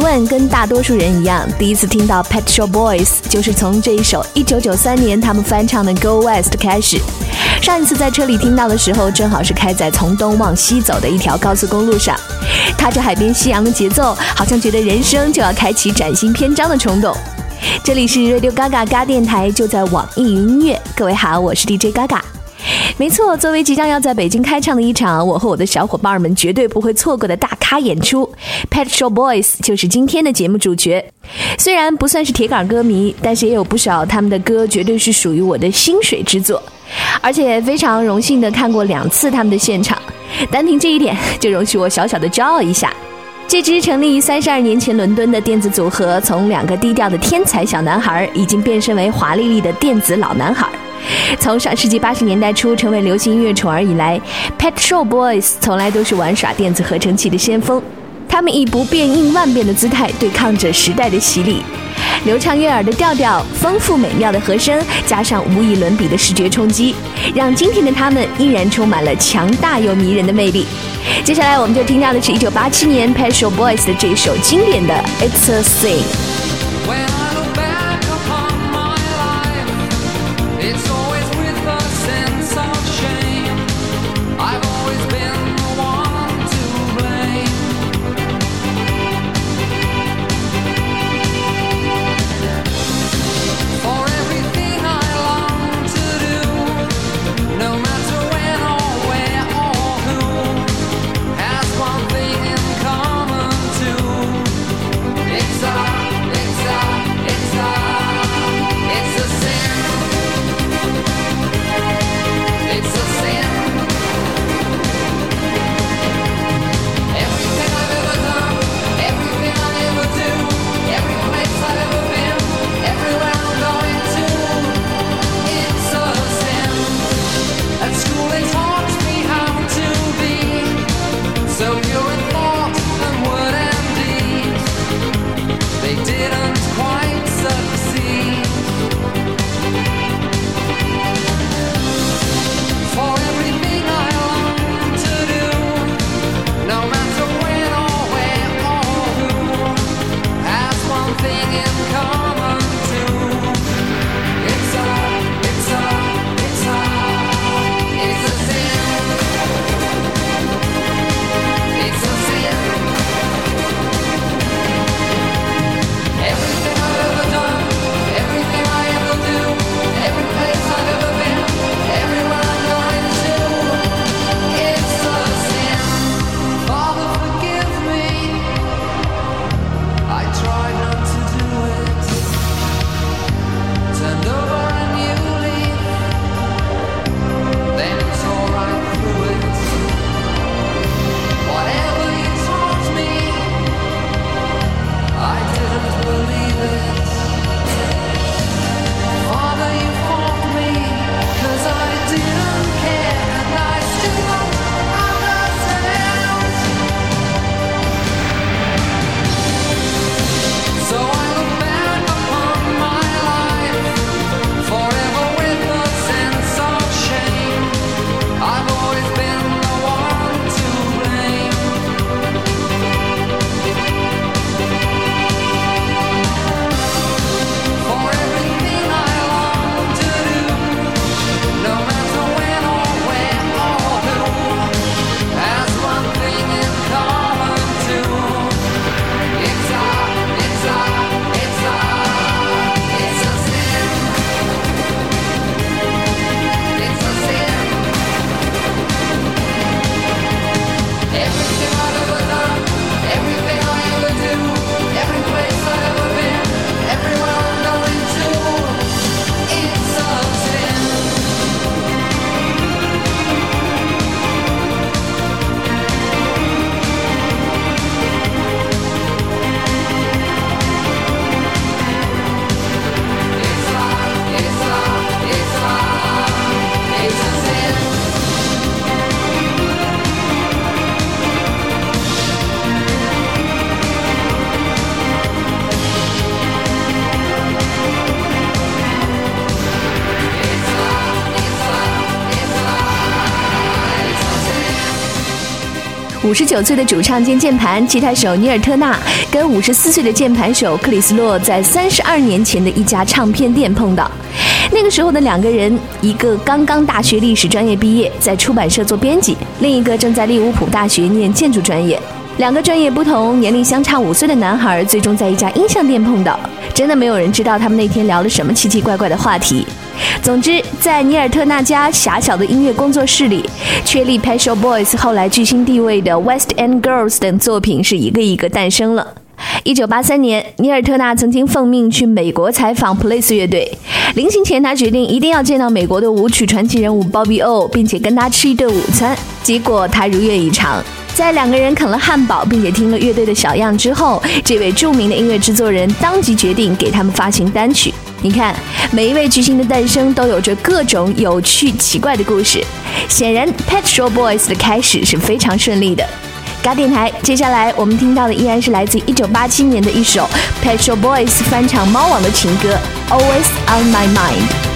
问，跟大多数人一样，第一次听到 Pet Shop Boys 就是从这一首1993年他们翻唱的《Go West》开始。上一次在车里听到的时候，正好是开在从东往西走的一条高速公路上，踏着海边夕阳的节奏，好像觉得人生就要开启崭新篇章的冲动。这里是 Radio Gaga 嘎电台，就在网易云音乐。各位好，我是 DJ Gaga。没错，作为即将要在北京开唱的一场我和我的小伙伴们绝对不会错过的大咖演出，Pet Show Boys 就是今天的节目主角。虽然不算是铁杆歌迷，但是也有不少他们的歌绝对是属于我的心水之作，而且非常荣幸的看过两次他们的现场。单凭这一点，就容许我小小的骄傲一下。这支成立于三十二年前伦敦的电子组合，从两个低调的天才小男孩，已经变身为华丽丽的电子老男孩。从上世纪八十年代初成为流行音乐宠儿以来，Pet Shop Boys 从来都是玩耍电子合成器的先锋。他们以不变应万变的姿态对抗着时代的洗礼，流畅悦耳的调调，丰富美妙的和声，加上无以伦比的视觉冲击，让今天的他们依然充满了强大又迷人的魅力。接下来我们就听到的是一九八七年 Pet Shop Boys 的这首经典的《It's a Thing》。五十九岁的主唱兼键盘吉他手尼尔特纳跟五十四岁的键盘手克里斯洛在三十二年前的一家唱片店碰到。那个时候的两个人，一个刚刚大学历史专业毕业，在出版社做编辑；另一个正在利物浦大学念建筑专业。两个专业不同、年龄相差五岁的男孩，最终在一家音像店碰到。真的没有人知道他们那天聊了什么奇奇怪怪的话题。总之，在尼尔特纳家狭小的音乐工作室里，确立 Pet Shop Boys 后来巨星地位的 West End Girls 等作品是一个一个诞生了。一九八三年，尼尔特纳曾经奉命去美国采访 Police 乐队。临行前，他决定一定要见到美国的舞曲传奇人物 Bobby O，并且跟他吃一顿午餐。结果他如愿以偿，在两个人啃了汉堡，并且听了乐队的小样之后，这位著名的音乐制作人当即决定给他们发行单曲。你看，每一位巨星的诞生都有着各种有趣奇怪的故事。显然，Pet Shop Boys 的开始是非常顺利的。嘎电台，接下来我们听到的依然是来自一九八七年的一首 Pet Shop Boys 翻唱猫王的情歌《Always on My Mind》。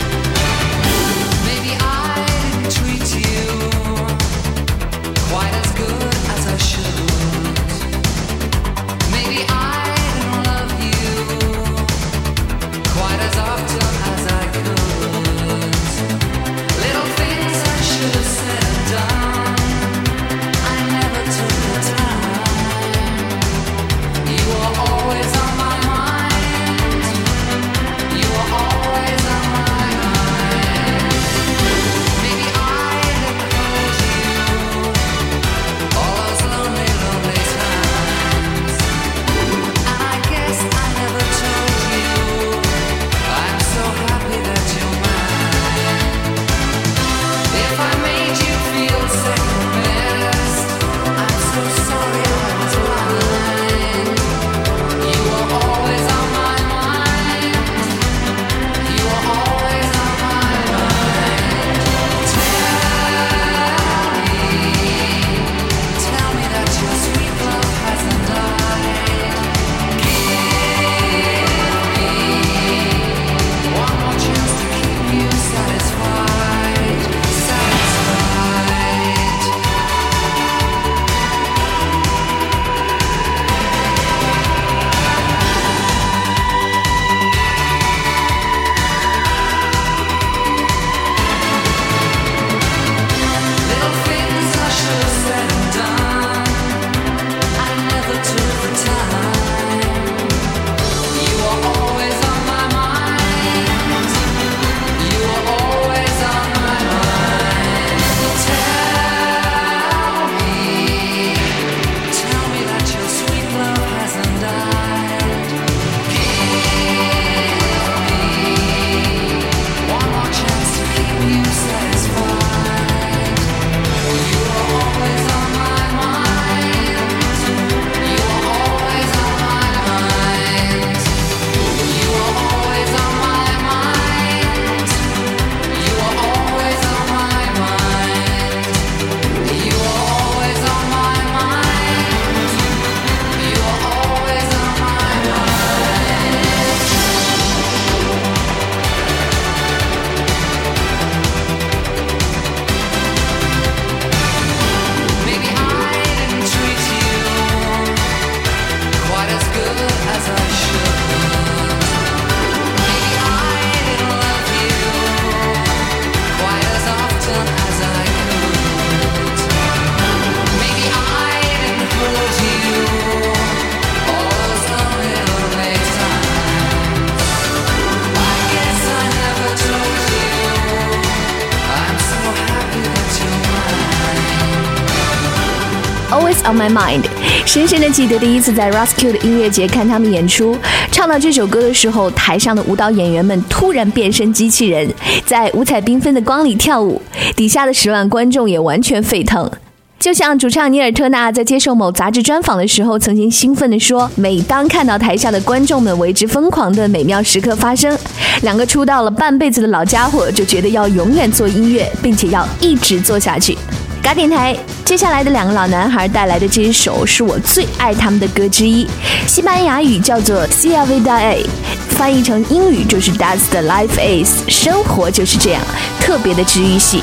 My mind，深深的记得第一次在 Rescue 的音乐节看他们演出，唱到这首歌的时候，台上的舞蹈演员们突然变身机器人，在五彩缤纷的光里跳舞，底下的十万观众也完全沸腾。就像主唱尼尔特纳在接受某杂志专访的时候，曾经兴奋地说：“每当看到台下的观众们为之疯狂的美妙时刻发生，两个出道了半辈子的老家伙就觉得要永远做音乐，并且要一直做下去。”嘎电台，接下来的两个老男孩带来的这一首是我最爱他们的歌之一，西班牙语叫做 c i a Vida A，翻译成英语就是 That's the life is，生活就是这样，特别的治愈系，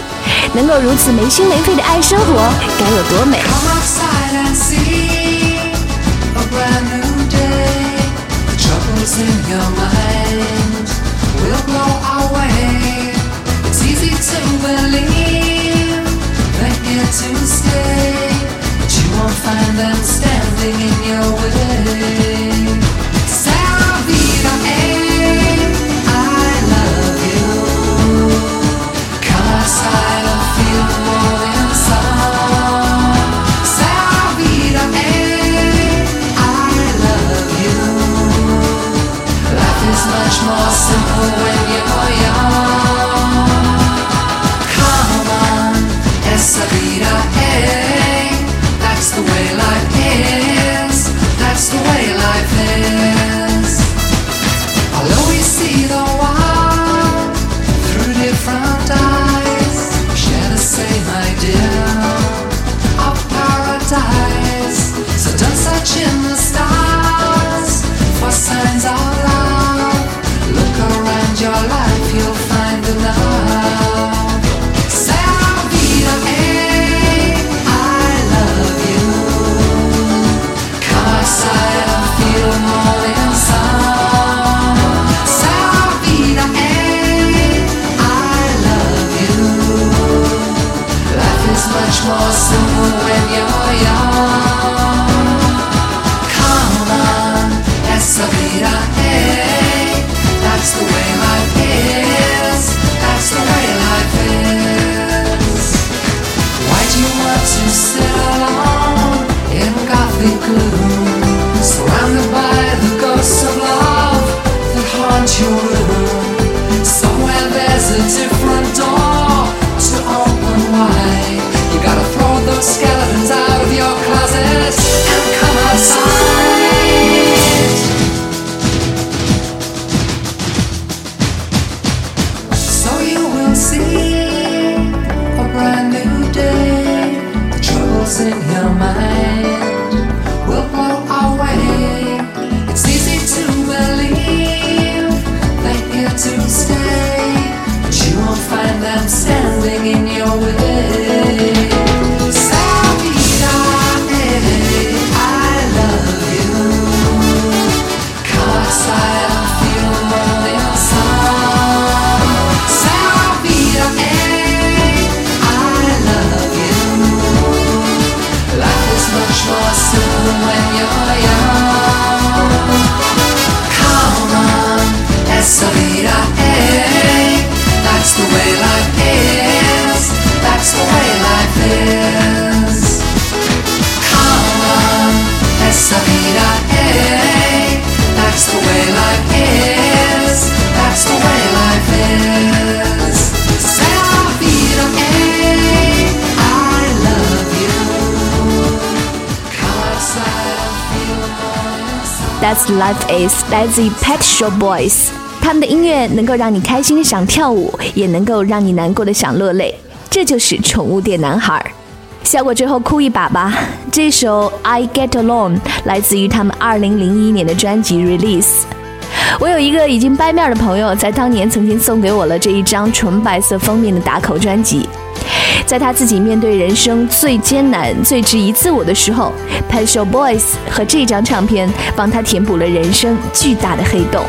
能够如此没心没肺的爱生活，该有多美。Come outside and see but you won't find them standing in your way. Life is 来自于 Pet Shop Boys，他们的音乐能够让你开心的想跳舞，也能够让你难过的想落泪，这就是宠物店男孩。笑过之后哭一把吧。这首 I Get Along 来自于他们2001年的专辑 Release。我有一个已经掰面的朋友，在当年曾经送给我了这一张纯白色封面的打口专辑。在他自己面对人生最艰难、最质疑自我的时候 p e t s h o Boys 和这张唱片帮他填补了人生巨大的黑洞。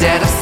instead of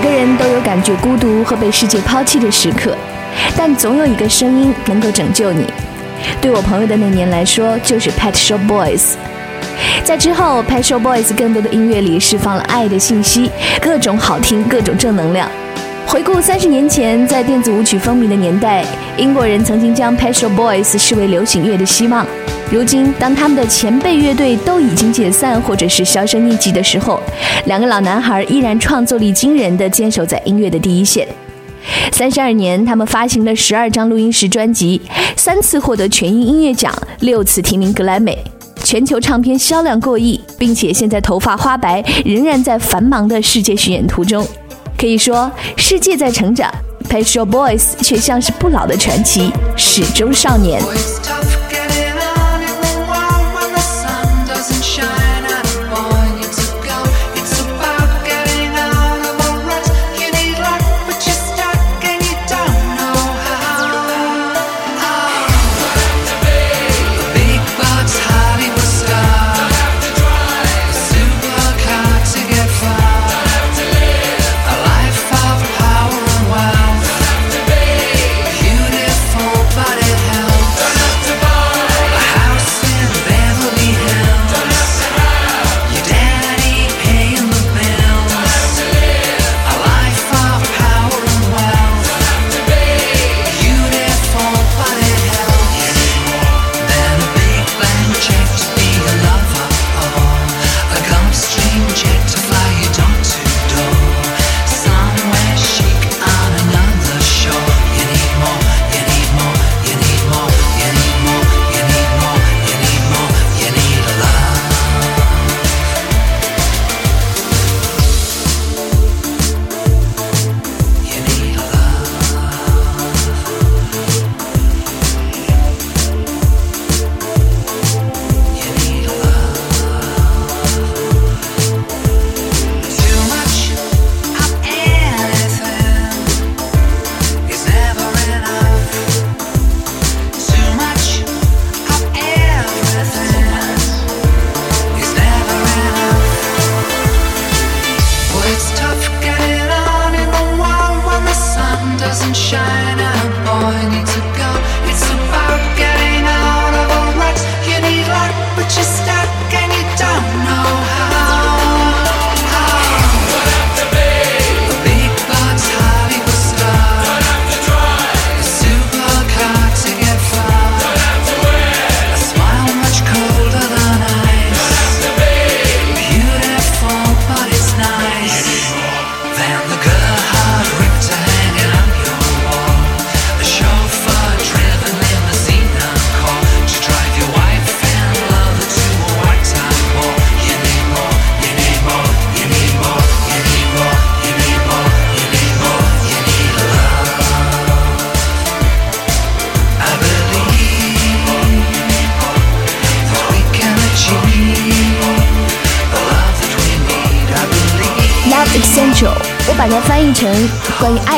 每个人都有感觉孤独和被世界抛弃的时刻，但总有一个声音能够拯救你。对我朋友的那年来说，就是 Pet Shop Boys。在之后，Pet Shop Boys 更多的音乐里释放了爱的信息，各种好听，各种正能量。回顾三十年前，在电子舞曲风靡的年代，英国人曾经将 Pet Shop Boys 视为流行乐的希望。如今，当他们的前辈乐队都已经解散或者是销声匿迹的时候，两个老男孩依然创作力惊人的坚守在音乐的第一线。三十二年，他们发行了十二张录音室专辑，三次获得全英音乐奖，六次提名格莱美，全球唱片销量过亿，并且现在头发花白，仍然在繁忙的世界巡演途中。可以说，世界在成长 p e t r o Boys 却像是不老的传奇，始终少年。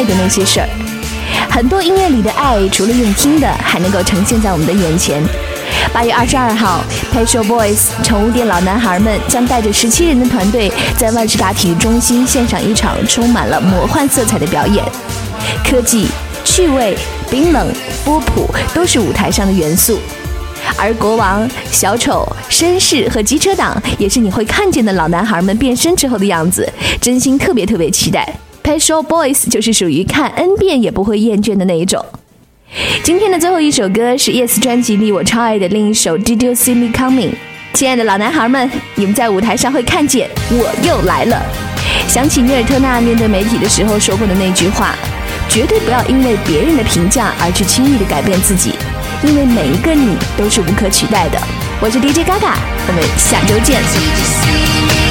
爱的那些事儿。很多音乐里的爱，除了用听的，还能够呈现在我们的眼前。八月二十二号 p a t r o Boys 宠物店老男孩们将带着十七人的团队，在万事达体育中心献上一场充满了魔幻色彩的表演。科技、趣味、冰冷、波普都是舞台上的元素，而国王、小丑、绅士和机车党也是你会看见的老男孩们变身之后的样子，真心特别特别期待。P a t r o Boys 就是属于看 N 遍也不会厌倦的那一种。今天的最后一首歌是 Yes 专辑里我超爱的另一首 Did You See Me Coming？亲爱的老男孩们，你们在舞台上会看见我又来了。想起尼尔特纳面对媒体的时候说过的那句话：绝对不要因为别人的评价而去轻易的改变自己，因为每一个你都是无可取代的。我是 DJ Gaga，我们下周见。